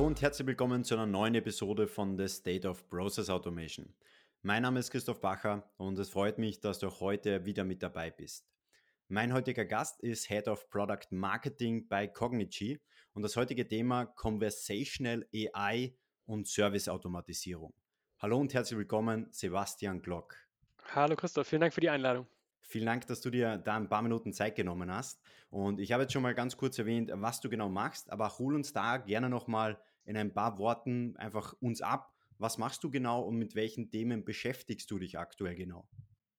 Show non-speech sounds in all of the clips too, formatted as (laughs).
Hallo und herzlich willkommen zu einer neuen Episode von The State of Process Automation. Mein Name ist Christoph Bacher und es freut mich, dass du auch heute wieder mit dabei bist. Mein heutiger Gast ist Head of Product Marketing bei Cognigy und das heutige Thema Conversational AI und Serviceautomatisierung. Hallo und herzlich willkommen, Sebastian Glock. Hallo Christoph, vielen Dank für die Einladung. Vielen Dank, dass du dir da ein paar Minuten Zeit genommen hast. Und ich habe jetzt schon mal ganz kurz erwähnt, was du genau machst, aber hol uns da gerne nochmal in ein paar Worten einfach uns ab. Was machst du genau und mit welchen Themen beschäftigst du dich aktuell genau?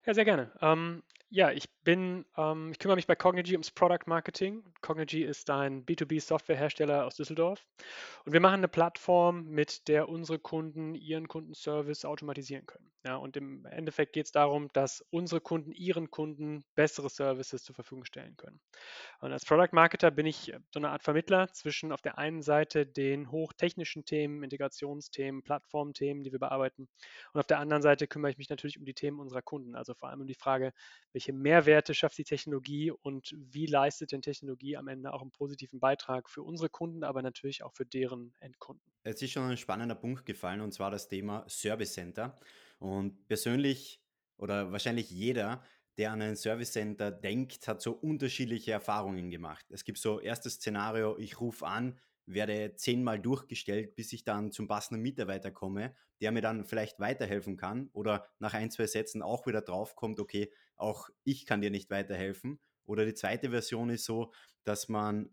Ja, sehr gerne. Ähm, ja, ich bin, ähm, ich kümmere mich bei Cognigy ums Product Marketing. Cognigy ist ein B2B-Softwarehersteller aus Düsseldorf. Und wir machen eine Plattform, mit der unsere Kunden ihren Kundenservice automatisieren können. Ja, und im Endeffekt geht es darum, dass unsere Kunden ihren Kunden bessere Services zur Verfügung stellen können. Und als Product Marketer bin ich so eine Art Vermittler zwischen auf der einen Seite den hochtechnischen Themen, Integrationsthemen, Plattformthemen, die wir bearbeiten. Und auf der anderen Seite kümmere ich mich natürlich um die Themen unserer Kunden. Also vor allem um die Frage, welche Mehrwerte schafft die Technologie und wie leistet denn Technologie am Ende auch einen positiven Beitrag für unsere Kunden, aber natürlich auch für deren Endkunden. Es ist schon ein spannender Punkt gefallen und zwar das Thema Service Center. Und persönlich oder wahrscheinlich jeder, der an ein Service Center denkt, hat so unterschiedliche Erfahrungen gemacht. Es gibt so erstes Szenario, ich rufe an, werde zehnmal durchgestellt, bis ich dann zum passenden Mitarbeiter komme, der mir dann vielleicht weiterhelfen kann oder nach ein, zwei Sätzen auch wieder draufkommt, okay, auch ich kann dir nicht weiterhelfen. Oder die zweite Version ist so, dass man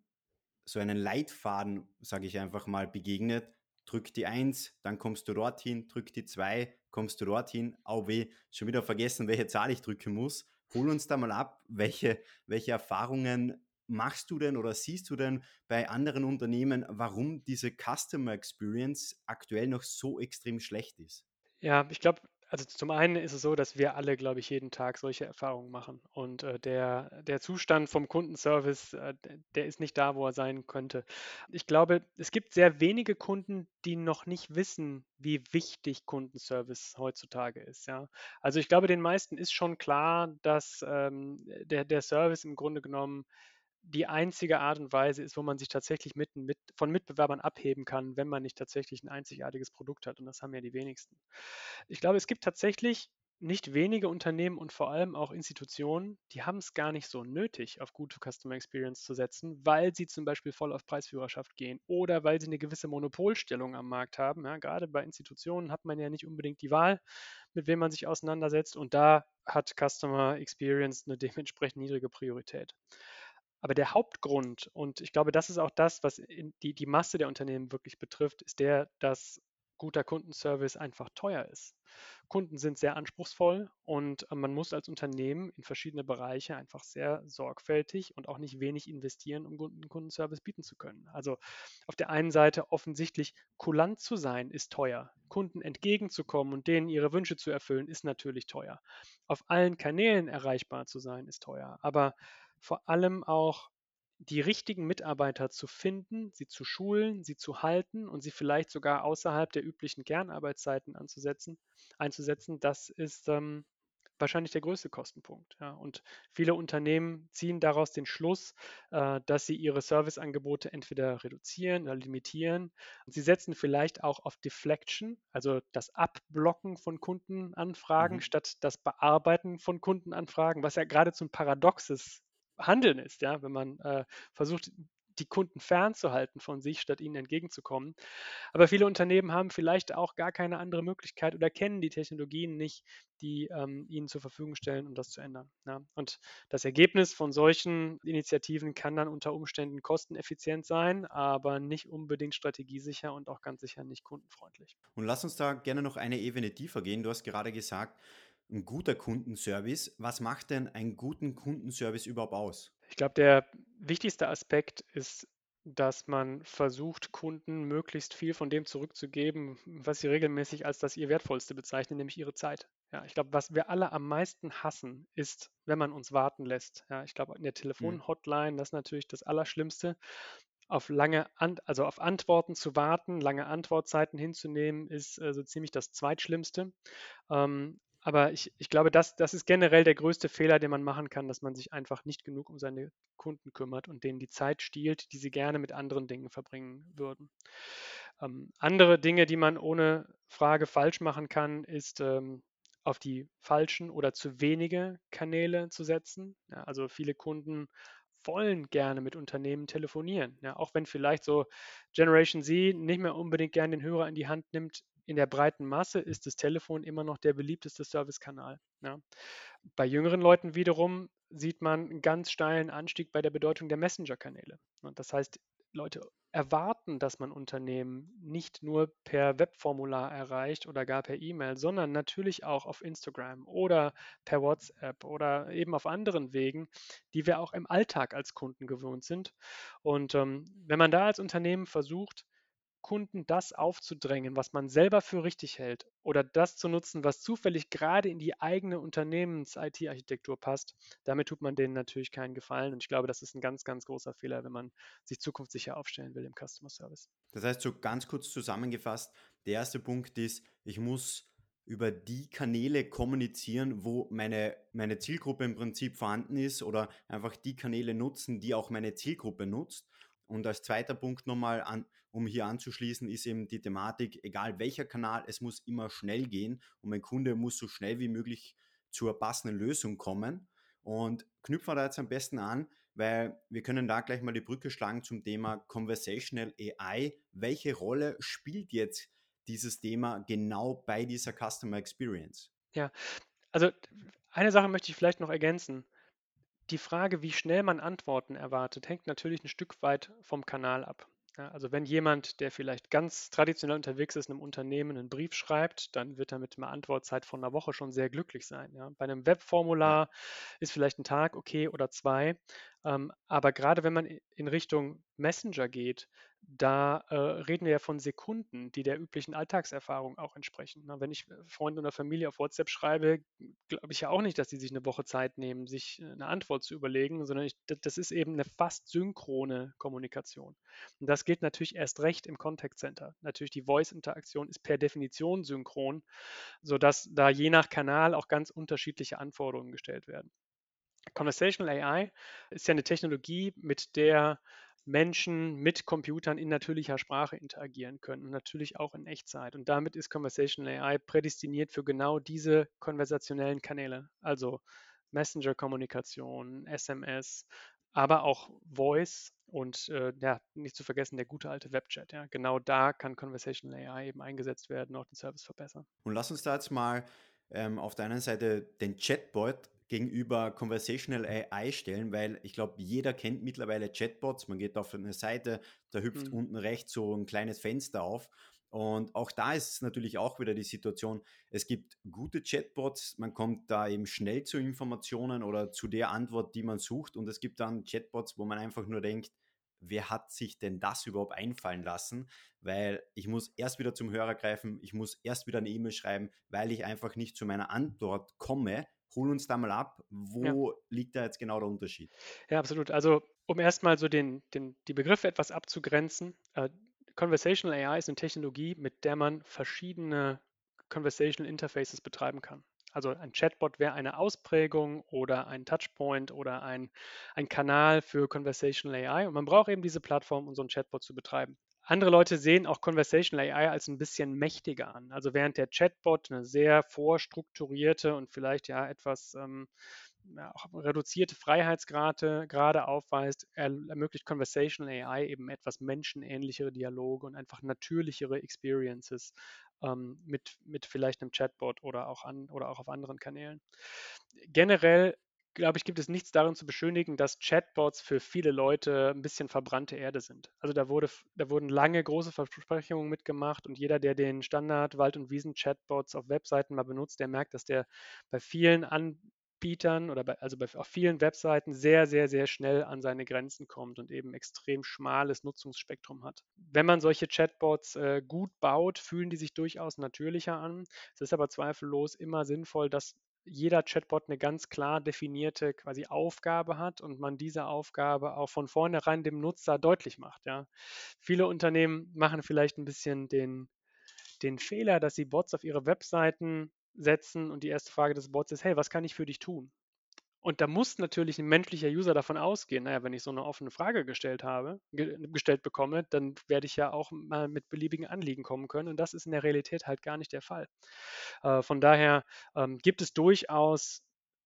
so einen Leitfaden, sage ich einfach mal, begegnet. Drück die 1, dann kommst du dorthin, drück die 2, kommst du dorthin. Au weh, schon wieder vergessen, welche Zahl ich drücken muss. Hol uns da mal ab, welche, welche Erfahrungen machst du denn oder siehst du denn bei anderen Unternehmen, warum diese Customer Experience aktuell noch so extrem schlecht ist? Ja, ich glaube, also zum einen ist es so, dass wir alle, glaube ich, jeden Tag solche Erfahrungen machen. Und äh, der, der Zustand vom Kundenservice, äh, der ist nicht da, wo er sein könnte. Ich glaube, es gibt sehr wenige Kunden, die noch nicht wissen, wie wichtig Kundenservice heutzutage ist. Ja. Also ich glaube, den meisten ist schon klar, dass ähm, der, der Service im Grunde genommen die einzige Art und Weise ist, wo man sich tatsächlich mit, mit, von Mitbewerbern abheben kann, wenn man nicht tatsächlich ein einzigartiges Produkt hat. Und das haben ja die wenigsten. Ich glaube, es gibt tatsächlich nicht wenige Unternehmen und vor allem auch Institutionen, die haben es gar nicht so nötig, auf gute Customer Experience zu setzen, weil sie zum Beispiel voll auf Preisführerschaft gehen oder weil sie eine gewisse Monopolstellung am Markt haben. Ja, gerade bei Institutionen hat man ja nicht unbedingt die Wahl, mit wem man sich auseinandersetzt und da hat Customer Experience eine dementsprechend niedrige Priorität. Aber der Hauptgrund, und ich glaube, das ist auch das, was die, die Masse der Unternehmen wirklich betrifft, ist der, dass guter Kundenservice einfach teuer ist. Kunden sind sehr anspruchsvoll und äh, man muss als Unternehmen in verschiedene Bereiche einfach sehr sorgfältig und auch nicht wenig investieren, um guten Kundenservice bieten zu können. Also auf der einen Seite offensichtlich kulant zu sein ist teuer. Kunden entgegenzukommen und denen ihre Wünsche zu erfüllen ist natürlich teuer. Auf allen Kanälen erreichbar zu sein ist teuer. Aber vor allem auch die richtigen Mitarbeiter zu finden, sie zu schulen, sie zu halten und sie vielleicht sogar außerhalb der üblichen Kernarbeitszeiten anzusetzen, einzusetzen, das ist ähm, wahrscheinlich der größte Kostenpunkt. Ja. Und viele Unternehmen ziehen daraus den Schluss, äh, dass sie ihre Serviceangebote entweder reduzieren oder limitieren. Und sie setzen vielleicht auch auf Deflection, also das Abblocken von Kundenanfragen mhm. statt das Bearbeiten von Kundenanfragen, was ja geradezu ein paradoxes Handeln ist, ja, wenn man äh, versucht, die Kunden fernzuhalten von sich, statt ihnen entgegenzukommen. Aber viele Unternehmen haben vielleicht auch gar keine andere Möglichkeit oder kennen die Technologien nicht, die ähm, ihnen zur Verfügung stellen, um das zu ändern. Ja. Und das Ergebnis von solchen Initiativen kann dann unter Umständen kosteneffizient sein, aber nicht unbedingt strategiesicher und auch ganz sicher nicht kundenfreundlich. Und lass uns da gerne noch eine Ebene tiefer gehen. Du hast gerade gesagt, ein guter Kundenservice. Was macht denn einen guten Kundenservice überhaupt aus? Ich glaube, der wichtigste Aspekt ist, dass man versucht, Kunden möglichst viel von dem zurückzugeben, was sie regelmäßig als das ihr Wertvollste bezeichnen, nämlich ihre Zeit. Ja, ich glaube, was wir alle am meisten hassen, ist, wenn man uns warten lässt. Ja, ich glaube, in der mhm. Telefonhotline, das ist natürlich das Allerschlimmste. Auf lange, An also auf Antworten zu warten, lange Antwortzeiten hinzunehmen, ist äh, so ziemlich das Zweitschlimmste. Ähm, Aber ich, ich glaube, das, das ist generell der größte Fehler, den man machen kann, dass man sich einfach nicht genug um seine Kunden kümmert und denen die Zeit stiehlt, die sie gerne mit anderen Dingen verbringen würden. Ähm, andere Dinge, die man ohne Frage falsch machen kann, ist ähm, auf die falschen oder zu wenige Kanäle zu setzen. Ja, also viele Kunden wollen gerne mit Unternehmen telefonieren. Ja, auch wenn vielleicht so Generation Z nicht mehr unbedingt gerne den Hörer in die Hand nimmt, in der breiten Masse ist das Telefon immer noch der beliebteste Servicekanal. Ja. Bei jüngeren Leuten wiederum sieht man einen ganz steilen Anstieg bei der Bedeutung der Messenger-Kanäle. Das heißt, Leute erwarten, dass man Unternehmen nicht nur per Webformular erreicht oder gar per E-Mail, sondern natürlich auch auf Instagram oder per WhatsApp oder eben auf anderen Wegen, die wir auch im Alltag als Kunden gewohnt sind. Und ähm, wenn man da als Unternehmen versucht, Kunden das aufzudrängen, was man selber für richtig hält oder das zu nutzen, was zufällig gerade in die eigene Unternehmens-IT-Architektur passt, damit tut man denen natürlich keinen Gefallen. Und ich glaube, das ist ein ganz, ganz großer Fehler, wenn man sich zukunftssicher aufstellen will im Customer Service. Das heißt, so ganz kurz zusammengefasst, der erste Punkt ist, ich muss über die Kanäle kommunizieren, wo meine, meine Zielgruppe im Prinzip vorhanden ist oder einfach die Kanäle nutzen, die auch meine Zielgruppe nutzt. Und als zweiter Punkt nochmal, an, um hier anzuschließen, ist eben die Thematik, egal welcher Kanal, es muss immer schnell gehen und mein Kunde muss so schnell wie möglich zur passenden Lösung kommen. Und knüpfen wir da jetzt am besten an, weil wir können da gleich mal die Brücke schlagen zum Thema Conversational AI. Welche Rolle spielt jetzt dieses Thema genau bei dieser Customer Experience? Ja, also eine Sache möchte ich vielleicht noch ergänzen. Die Frage, wie schnell man Antworten erwartet, hängt natürlich ein Stück weit vom Kanal ab. Ja, also wenn jemand, der vielleicht ganz traditionell unterwegs ist, einem Unternehmen einen Brief schreibt, dann wird er mit einer Antwortzeit von einer Woche schon sehr glücklich sein. Ja. Bei einem Webformular ist vielleicht ein Tag okay oder zwei. Ähm, aber gerade wenn man in Richtung Messenger geht, da äh, reden wir ja von Sekunden, die der üblichen Alltagserfahrung auch entsprechen. Na, wenn ich äh, Freunde oder Familie auf WhatsApp schreibe, glaube ich ja auch nicht, dass die sich eine Woche Zeit nehmen, sich äh, eine Antwort zu überlegen, sondern ich, das ist eben eine fast synchrone Kommunikation. Und das gilt natürlich erst recht im Contact Center. Natürlich die Voice-Interaktion ist per Definition synchron, sodass da je nach Kanal auch ganz unterschiedliche Anforderungen gestellt werden. Conversational AI ist ja eine Technologie, mit der Menschen mit Computern in natürlicher Sprache interagieren können und natürlich auch in Echtzeit. Und damit ist Conversational AI prädestiniert für genau diese konversationellen Kanäle, also Messenger-Kommunikation, SMS, aber auch Voice und äh, ja, nicht zu vergessen der gute alte Webchat. Ja. Genau da kann Conversational AI eben eingesetzt werden, auch den Service verbessern. Und lass uns da jetzt mal ähm, auf der einen Seite den Chatbot gegenüber Conversational AI stellen, weil ich glaube, jeder kennt mittlerweile Chatbots. Man geht auf eine Seite, da hüpft mhm. unten rechts so ein kleines Fenster auf. Und auch da ist natürlich auch wieder die Situation, es gibt gute Chatbots, man kommt da eben schnell zu Informationen oder zu der Antwort, die man sucht. Und es gibt dann Chatbots, wo man einfach nur denkt, wer hat sich denn das überhaupt einfallen lassen? Weil ich muss erst wieder zum Hörer greifen, ich muss erst wieder eine E-Mail schreiben, weil ich einfach nicht zu meiner Antwort komme, hol uns da mal ab. Wo ja. liegt da jetzt genau der Unterschied? Ja, absolut. Also, um erstmal so den, den, die Begriffe etwas abzugrenzen, äh, Conversational AI ist eine Technologie, mit der man verschiedene Conversational Interfaces betreiben kann. Also ein Chatbot wäre eine Ausprägung oder ein Touchpoint oder ein, ein Kanal für Conversational AI. Und man braucht eben diese Plattform, um so ein Chatbot zu betreiben. Andere Leute sehen auch Conversational AI als ein bisschen mächtiger an. Also während der Chatbot eine sehr vorstrukturierte und vielleicht ja etwas ähm, ja, auch reduzierte Freiheitsgrade gerade aufweist, ermöglicht Conversational AI eben etwas menschenähnlichere Dialoge und einfach natürlichere Experiences ähm, mit, mit vielleicht einem Chatbot oder auch, an, oder auch auf anderen Kanälen. Generell glaube ich, gibt es nichts darin zu beschönigen, dass Chatbots für viele Leute ein bisschen verbrannte Erde sind. Also da, wurde, da wurden lange große Versprechungen mitgemacht und jeder, der den Standard Wald- und Wiesen-Chatbots auf Webseiten mal benutzt, der merkt, dass der bei vielen Anbietern oder bei, also bei auf vielen Webseiten sehr, sehr, sehr schnell an seine Grenzen kommt und eben extrem schmales Nutzungsspektrum hat. Wenn man solche Chatbots äh, gut baut, fühlen die sich durchaus natürlicher an. Es ist aber zweifellos immer sinnvoll, dass jeder Chatbot eine ganz klar definierte quasi Aufgabe hat und man diese Aufgabe auch von vornherein dem Nutzer deutlich macht. Ja. Viele Unternehmen machen vielleicht ein bisschen den, den Fehler, dass sie Bots auf ihre Webseiten setzen und die erste Frage des Bots ist, hey, was kann ich für dich tun? Und da muss natürlich ein menschlicher User davon ausgehen, naja, wenn ich so eine offene Frage gestellt habe, ge gestellt bekomme, dann werde ich ja auch mal mit beliebigen Anliegen kommen können. Und das ist in der Realität halt gar nicht der Fall. Äh, von daher ähm, gibt es durchaus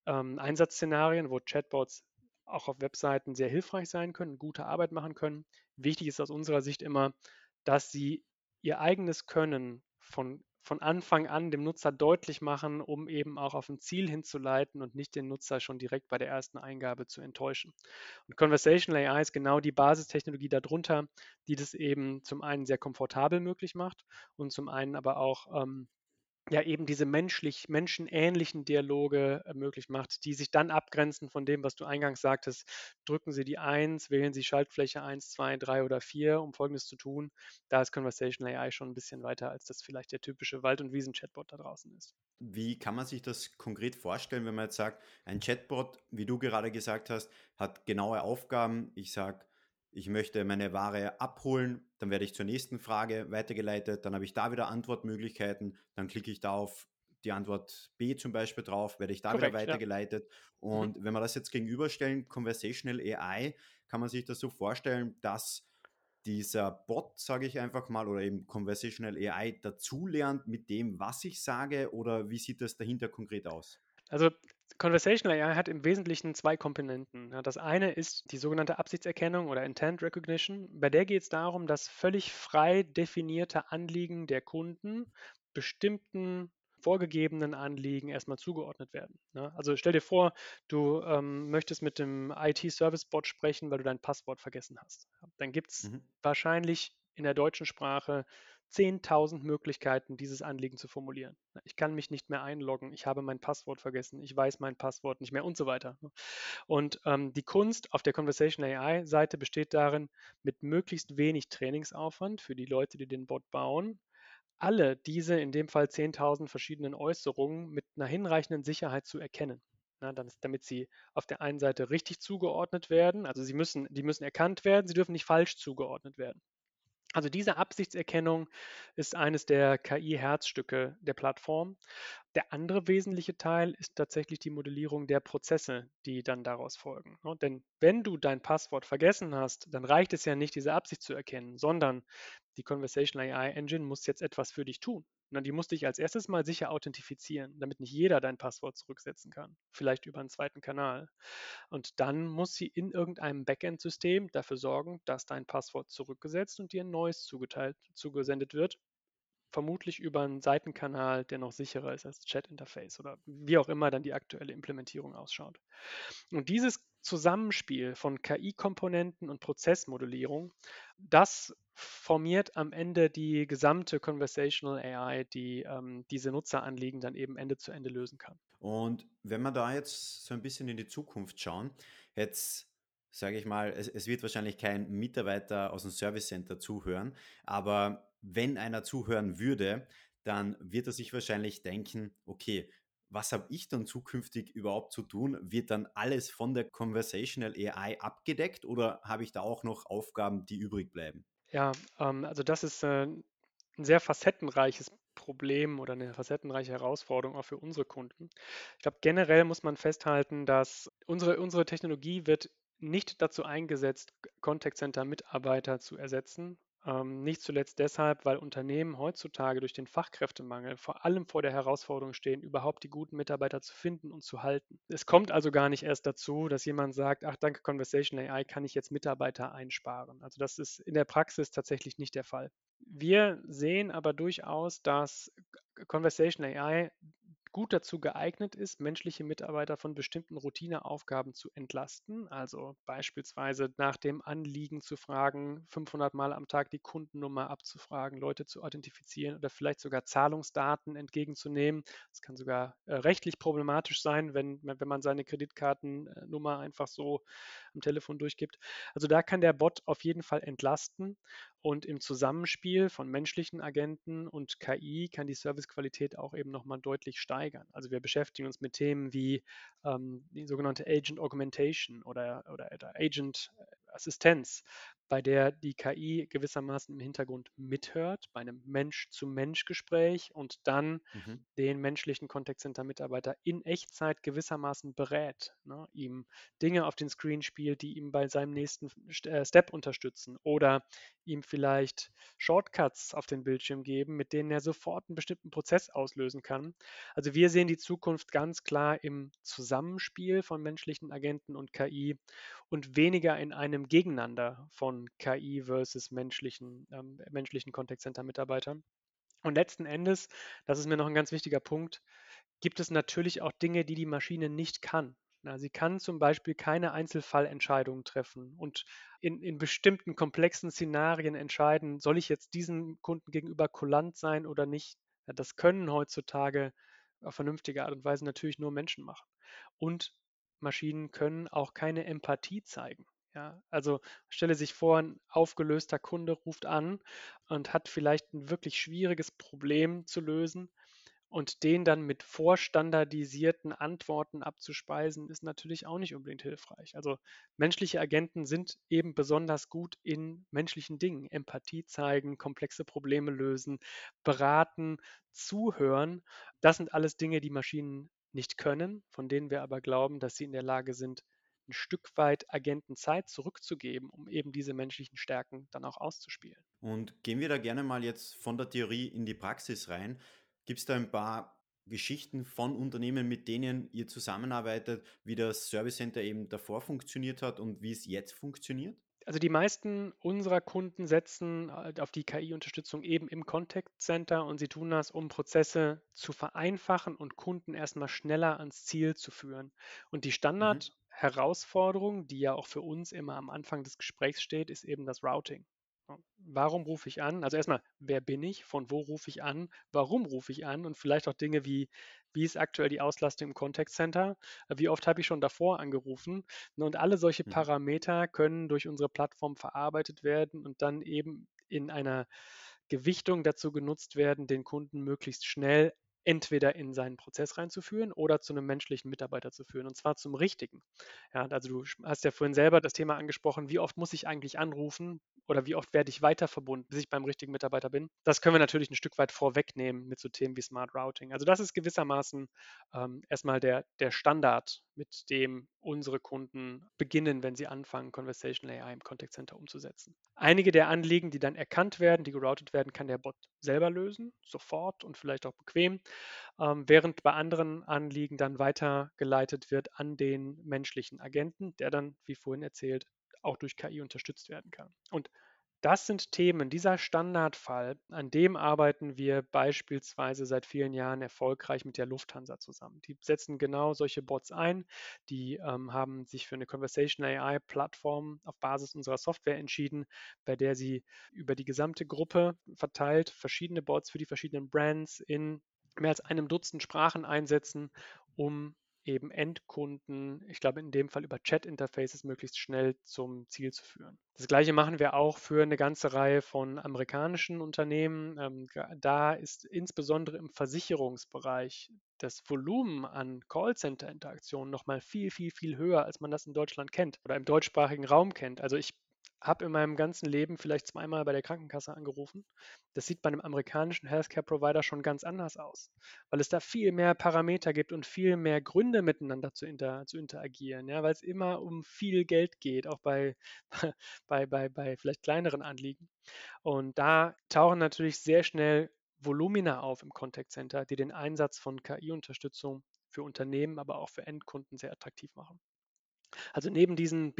ähm, Einsatzszenarien, wo Chatbots auch auf Webseiten sehr hilfreich sein können, gute Arbeit machen können. Wichtig ist aus unserer Sicht immer, dass sie ihr eigenes Können von von Anfang an dem Nutzer deutlich machen, um eben auch auf ein Ziel hinzuleiten und nicht den Nutzer schon direkt bei der ersten Eingabe zu enttäuschen. Und Conversational AI ist genau die Basistechnologie darunter, die das eben zum einen sehr komfortabel möglich macht und zum einen aber auch ähm, ja eben diese menschlich, menschenähnlichen Dialoge äh, möglich macht, die sich dann abgrenzen von dem, was du eingangs sagtest. Drücken Sie die 1, wählen Sie Schaltfläche 1, 2, 3 oder 4, um Folgendes zu tun. Da ist Conversational AI schon ein bisschen weiter, als das vielleicht der typische Wald- und Wiesen-Chatbot da draußen ist. Wie kann man sich das konkret vorstellen, wenn man jetzt sagt, ein Chatbot, wie du gerade gesagt hast, hat genaue Aufgaben. Ich sage, ich möchte meine Ware abholen, dann werde ich zur nächsten Frage weitergeleitet, dann habe ich da wieder Antwortmöglichkeiten, dann klicke ich da auf die Antwort B zum Beispiel drauf, werde ich da Korrekt, wieder weitergeleitet. Ja. Mhm. Und mhm. wenn wir das jetzt gegenüberstellen, Conversational AI, kann man sich das so vorstellen, dass dieser Bot, sage ich einfach mal, oder eben Conversational AI dazulernt mit dem, was ich sage, oder wie sieht das dahinter konkret aus? Also Conversational AI hat im Wesentlichen zwei Komponenten. das eine ist die sogenannte Absichtserkennung oder Intent Recognition. Bei der geht es darum, dass völlig frei definierte Anliegen der Kunden bestimmten vorgegebenen Anliegen erstmal zugeordnet werden. Also stell dir vor, du ähm, möchtest mit dem IT-Service-Bot sprechen, weil du dein Passwort vergessen hast. Dann gibt es mhm. wahrscheinlich in der deutschen Sprache 10.000 Möglichkeiten, dieses Anliegen zu formulieren. Ich kann mich nicht mehr einloggen, ich habe mein Passwort vergessen, ich weiß mein Passwort nicht mehr und so weiter. Ne? Und ähm, die Kunst auf der Conversation AI-Seite besteht darin, mit möglichst wenig Trainingsaufwand für die Leute, die den Bot bauen, alle diese, in dem Fall 10.000 verschiedenen Äußerungen mit einer hinreichenden Sicherheit zu erkennen. Na, damit sie auf der einen Seite richtig zugeordnet werden, also sie müssen, die müssen erkannt werden, sie dürfen nicht falsch zugeordnet werden. Also diese Absichtserkennung ist eines der KI-Herzstücke der Plattform. Der andere wesentliche Teil ist tatsächlich die Modellierung der Prozesse, die dann daraus folgen. Denn wenn du dein Passwort vergessen hast, dann reicht es ja nicht, diese Absicht zu erkennen, sondern die Conversational AI Engine muss jetzt etwas für dich tun. Die muss dich als erstes mal sicher authentifizieren, damit nicht jeder dein Passwort zurücksetzen kann, vielleicht über einen zweiten Kanal. Und dann muss sie in irgendeinem Backend-System dafür sorgen, dass dein Passwort zurückgesetzt und dir ein neues zugeteilt, zugesendet wird, vermutlich über einen Seitenkanal, der noch sicherer ist als Chat-Interface oder wie auch immer dann die aktuelle Implementierung ausschaut. Und dieses Zusammenspiel von KI-Komponenten und Prozessmodellierung, das formiert am Ende die gesamte Conversational AI, die ähm, diese Nutzeranliegen dann eben Ende zu Ende lösen kann. Und wenn wir da jetzt so ein bisschen in die Zukunft schauen, jetzt sage ich mal, es, es, wird wahrscheinlich kein Mitarbeiter aus dem Service Center zuhören, aber wenn einer zuhören würde, dann wird er sich wahrscheinlich denken, okay, was habe ich dann zukünftig überhaupt zu tun? Wird dann alles von der Conversational AI abgedeckt oder habe ich da auch noch Aufgaben, die übrig bleiben? Ja, ähm, also das ist äh, ein sehr facettenreiches Problem oder eine facettenreiche Herausforderung auch für unsere Kunden. Ich glaube, generell muss man festhalten, dass unsere, unsere Technologie wird nicht dazu eingesetzt, Contact Center Mitarbeiter zu ersetzen, ähm, nicht zuletzt deshalb, weil Unternehmen heutzutage durch den Fachkräftemangel vor allem vor der Herausforderung stehen, überhaupt die guten Mitarbeiter zu finden und zu halten. Es kommt also gar nicht erst dazu, dass jemand sagt, ach danke Conversation AI kann ich jetzt Mitarbeiter einsparen. Also das ist in der Praxis tatsächlich nicht der Fall. Wir sehen aber durchaus, dass Conversation AI gut dazu geeignet ist, menschliche Mitarbeiter von bestimmten Routineaufgaben zu entlasten. Also beispielsweise nach dem Anliegen zu fragen, 500 Mal am Tag die Kundennummer abzufragen, Leute zu authentifizieren oder vielleicht sogar Zahlungsdaten entgegenzunehmen. Das kann sogar äh, rechtlich problematisch sein, wenn, wenn man seine Kreditkartennummer einfach so am Telefon durchgibt. Also da kann der Bot auf jeden Fall entlasten und im Zusammenspiel von menschlichen Agenten und KI kann die Servicequalität auch eben nochmal deutlich steigern. Also wir beschäftigen uns mit Themen wie ähm, die sogenannte Agent Augmentation oder, oder, oder Agent Assistenz. Bei der die KI gewissermaßen im Hintergrund mithört, bei einem Mensch-zu-Mensch-Gespräch und dann Mhm. den menschlichen Contact Center-Mitarbeiter in Echtzeit gewissermaßen berät, ne? ihm Dinge auf den Screen spielt, die ihm bei seinem nächsten äh, Step unterstützen oder ihm vielleicht Shortcuts auf den Bildschirm geben, mit denen er sofort einen bestimmten Prozess auslösen kann. Also wir sehen die Zukunft ganz klar im Zusammenspiel von menschlichen Agenten und KI und weniger in einem Gegeneinander von KI versus menschlichen, ähm, menschlichen Contact Center Mitarbeitern. Und letzten Endes, das ist mir noch ein ganz wichtiger Punkt, gibt es natürlich auch Dinge, die die Maschine nicht kann. Na, sie kann zum Beispiel keine Einzelfallentscheidungen treffen und in, in bestimmten komplexen Szenarien entscheiden, soll ich jetzt diesem Kunden gegenüber kulant sein oder nicht. Ja, das können heutzutage auf vernünftige Art und Weise natürlich nur Menschen machen. Und Maschinen können auch keine Empathie zeigen. Ja, also stelle sich vor, ein aufgelöster Kunde ruft an und hat vielleicht ein wirklich schwieriges Problem zu lösen und den dann mit vorstandardisierten Antworten abzuspeisen, ist natürlich auch nicht unbedingt hilfreich. Also menschliche Agenten sind eben besonders gut in menschlichen Dingen. Empathie zeigen, komplexe Probleme lösen, beraten, zuhören. Das sind alles Dinge, die Maschinen nicht können, von denen wir aber glauben, dass sie in der Lage sind, ein Stück weit Agenten Zeit zurückzugeben, um eben diese menschlichen Stärken dann auch auszuspielen. Und gehen wir da gerne mal jetzt von der Theorie in die Praxis rein. Gibt es da ein paar Geschichten von Unternehmen, mit denen ihr zusammenarbeitet, wie das Service Center eben davor funktioniert hat und wie es jetzt funktioniert? Also die meisten unserer Kunden setzen halt auf die KI-Unterstützung eben im Contact Center und sie tun das, um Prozesse zu vereinfachen und Kunden erstmal schneller ans Ziel zu führen. Und die Mhm. Standardherausforderung, die ja auch für uns immer am Anfang des Gesprächs steht, ist eben das Routing. Warum rufe ich an? Also erstmal, wer bin ich? Von wo rufe ich an? Warum rufe ich an? Und vielleicht auch Dinge wie, wie ist aktuell die Auslastung im Contact Center? Wie oft habe ich schon davor angerufen? Ne, Und alle solche Mhm. Parameter können durch unsere Plattform verarbeitet werden und dann eben in einer Gewichtung dazu genutzt werden, den Kunden möglichst schnell entweder in seinen Prozess reinzuführen oder zu einem menschlichen Mitarbeiter zu führen und zwar zum richtigen. Ja, also du hast ja vorhin selber das Thema angesprochen, wie oft muss ich eigentlich anrufen oder wie oft werde ich weiter verbunden, bis ich beim richtigen Mitarbeiter bin. Das können wir natürlich ein Stück weit vorwegnehmen mit so Themen wie Smart Routing. Also das ist gewissermaßen ähm, erstmal der, der Standard, mit dem unsere Kunden beginnen, wenn sie anfangen, Conversational AI im Contact Center umzusetzen. Einige der Anliegen, die dann erkannt werden, die geroutet werden, kann der Bot selber lösen, sofort und vielleicht auch bequem, ähm, während bei anderen Anliegen dann weitergeleitet wird an den menschlichen Agenten, der dann, wie vorhin erzählt, auch durch KI unterstützt werden kann. Und das sind Themen, dieser Standardfall, an dem arbeiten wir beispielsweise seit vielen Jahren erfolgreich mit der Lufthansa zusammen. Die setzen genau solche Bots ein, die ähm, haben sich für eine Conversational AI-Plattform auf Basis unserer Software entschieden, bei der sie über die gesamte Gruppe verteilt verschiedene Bots für die verschiedenen Brands in mehr als einem Dutzend Sprachen einsetzen, um eben Endkunden, ich glaube in dem Fall über Chat-Interfaces, möglichst schnell zum Ziel zu führen. Das gleiche machen wir auch für eine ganze Reihe von amerikanischen Unternehmen. Ähm, da ist insbesondere im Versicherungsbereich das Volumen an Callcenter-Interaktionen nochmal viel, viel, viel höher, als man das in Deutschland kennt oder im deutschsprachigen Raum kennt. Also ich habe in meinem ganzen Leben vielleicht zweimal bei der Krankenkasse angerufen. Das sieht bei einem amerikanischen Healthcare-Provider schon ganz anders aus, weil es da viel mehr Parameter gibt und viel mehr Gründe miteinander zu, inter, zu interagieren, ja, weil es immer um viel Geld geht, auch bei, (laughs) bei, bei, bei vielleicht kleineren Anliegen. Und da tauchen natürlich sehr schnell Volumina auf im Contact Center, die den Einsatz von KI-Unterstützung für Unternehmen, aber auch für Endkunden sehr attraktiv machen. Also neben diesen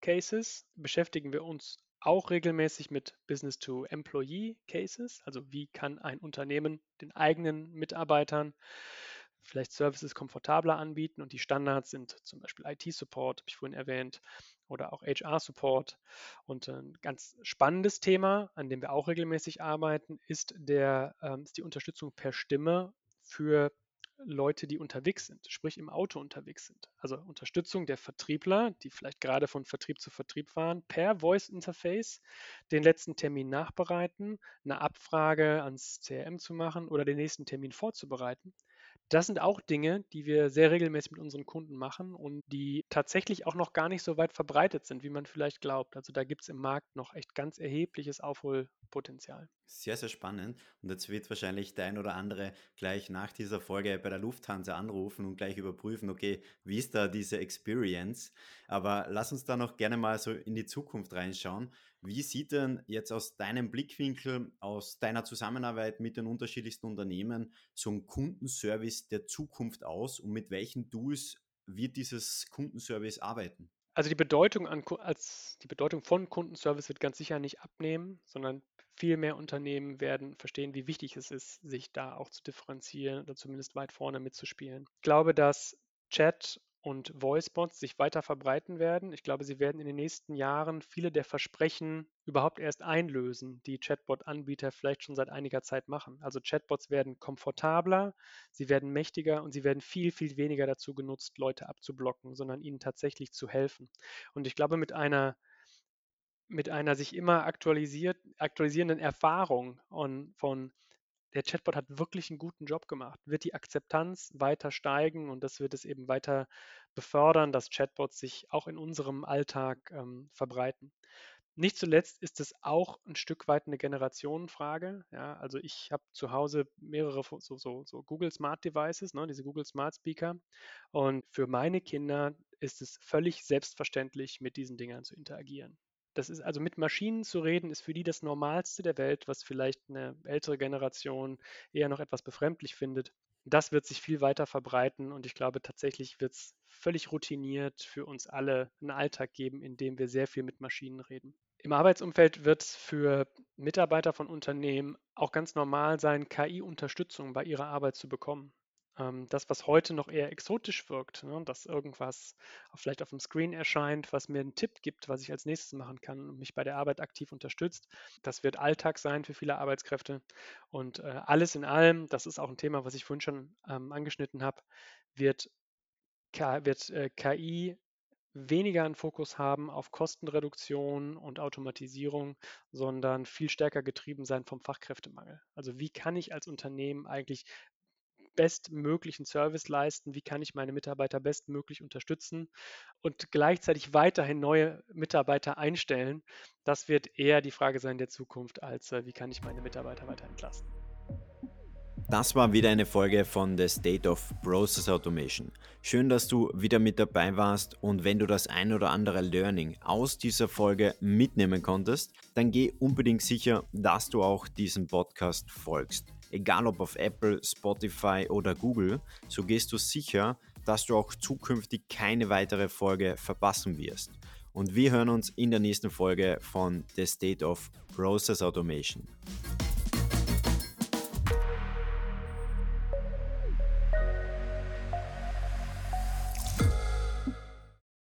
B2C-Cases beschäftigen wir uns auch regelmäßig mit Business-to-Employee-Cases. Also wie kann ein Unternehmen den eigenen Mitarbeitern vielleicht Services komfortabler anbieten und die Standards sind zum Beispiel IT-Support, habe ich vorhin erwähnt, oder auch HR-Support. Und ein ganz spannendes Thema, an dem wir auch regelmäßig arbeiten, ist, der, ähm, ist die Unterstützung per Stimme für Leute, die unterwegs sind, sprich im Auto unterwegs sind. Also Unterstützung der Vertriebler, die vielleicht gerade von Vertrieb zu Vertrieb fahren, per Voice Interface den letzten Termin nachbereiten, eine Abfrage ans CRM zu machen oder den nächsten Termin vorzubereiten. Das sind auch Dinge, die wir sehr regelmäßig mit unseren Kunden machen und die tatsächlich auch noch gar nicht so weit verbreitet sind, wie man vielleicht glaubt. Also da gibt es im Markt noch echt ganz erhebliches Aufholpotenzial. Sehr, sehr spannend. Und jetzt wird wahrscheinlich der ein oder andere gleich nach dieser Folge bei der Lufthansa anrufen und gleich überprüfen, okay, wie ist da diese Experience? Aber lass uns da noch gerne mal so in die Zukunft reinschauen. Wie sieht denn jetzt aus deinem Blickwinkel, aus deiner Zusammenarbeit mit den unterschiedlichsten Unternehmen so ein Kundenservice der Zukunft aus und mit welchen Tools wird dieses Kundenservice arbeiten? Also die Bedeutung, an, als die Bedeutung von Kundenservice wird ganz sicher nicht abnehmen, sondern viel mehr Unternehmen werden verstehen, wie wichtig es ist, sich da auch zu differenzieren oder zumindest weit vorne mitzuspielen. Ich glaube, dass Chat und Voicebots sich weiter verbreiten werden. Ich glaube, sie werden in den nächsten Jahren viele der Versprechen überhaupt erst einlösen, die Chatbot-Anbieter vielleicht schon seit einiger Zeit machen. Also Chatbots werden komfortabler, sie werden mächtiger und sie werden viel, viel weniger dazu genutzt, Leute abzublocken, sondern ihnen tatsächlich zu helfen. Und ich glaube, mit einer mit einer sich immer aktualisierenden Erfahrung von, von der Chatbot hat wirklich einen guten Job gemacht. Wird die Akzeptanz weiter steigen und das wird es eben weiter befördern, dass Chatbots sich auch in unserem Alltag ähm, verbreiten. Nicht zuletzt ist es auch ein Stück weit eine Generationenfrage. Ja, also ich habe zu Hause mehrere so, so, so, Google Smart Devices, ne, diese Google Smart Speaker. Und für meine Kinder ist es völlig selbstverständlich, mit diesen Dingern zu interagieren. Das ist also mit Maschinen zu reden, ist für die das Normalste der Welt, was vielleicht eine ältere Generation eher noch etwas befremdlich findet. Das wird sich viel weiter verbreiten und ich glaube tatsächlich wird es völlig routiniert für uns alle einen Alltag geben, in dem wir sehr viel mit Maschinen reden. Im Arbeitsumfeld wird es für Mitarbeiter von Unternehmen auch ganz normal sein, KI-Unterstützung bei ihrer Arbeit zu bekommen. Ähm, das, was heute noch eher exotisch wirkt, ne, dass irgendwas vielleicht auf dem Screen erscheint, was mir einen Tipp gibt, was ich als nächstes machen kann und mich bei der Arbeit aktiv unterstützt, das wird Alltag sein für viele Arbeitskräfte. Und äh, alles in allem, das ist auch ein Thema, was ich vorhin schon ähm, angeschnitten habe, wird, wird äh, KI weniger einen Fokus haben auf Kostenreduktion und Automatisierung, sondern viel stärker getrieben sein vom Fachkräftemangel. Also wie kann ich als Unternehmen eigentlich bestmöglichen Service leisten, wie kann ich meine Mitarbeiter bestmöglich unterstützen und gleichzeitig weiterhin neue Mitarbeiter einstellen. Das wird eher die Frage sein der Zukunft, als äh, wie kann ich meine Mitarbeiter weiter entlasten. Das war wieder eine Folge von The State of Process Automation. Schön, dass du wieder mit dabei warst und wenn du das ein oder andere Learning aus dieser Folge mitnehmen konntest, dann geh unbedingt sicher, dass du auch diesem Podcast folgst egal ob auf Apple, Spotify oder Google, so gehst du sicher, dass du auch zukünftig keine weitere Folge verpassen wirst. Und wir hören uns in der nächsten Folge von The State of Process Automation.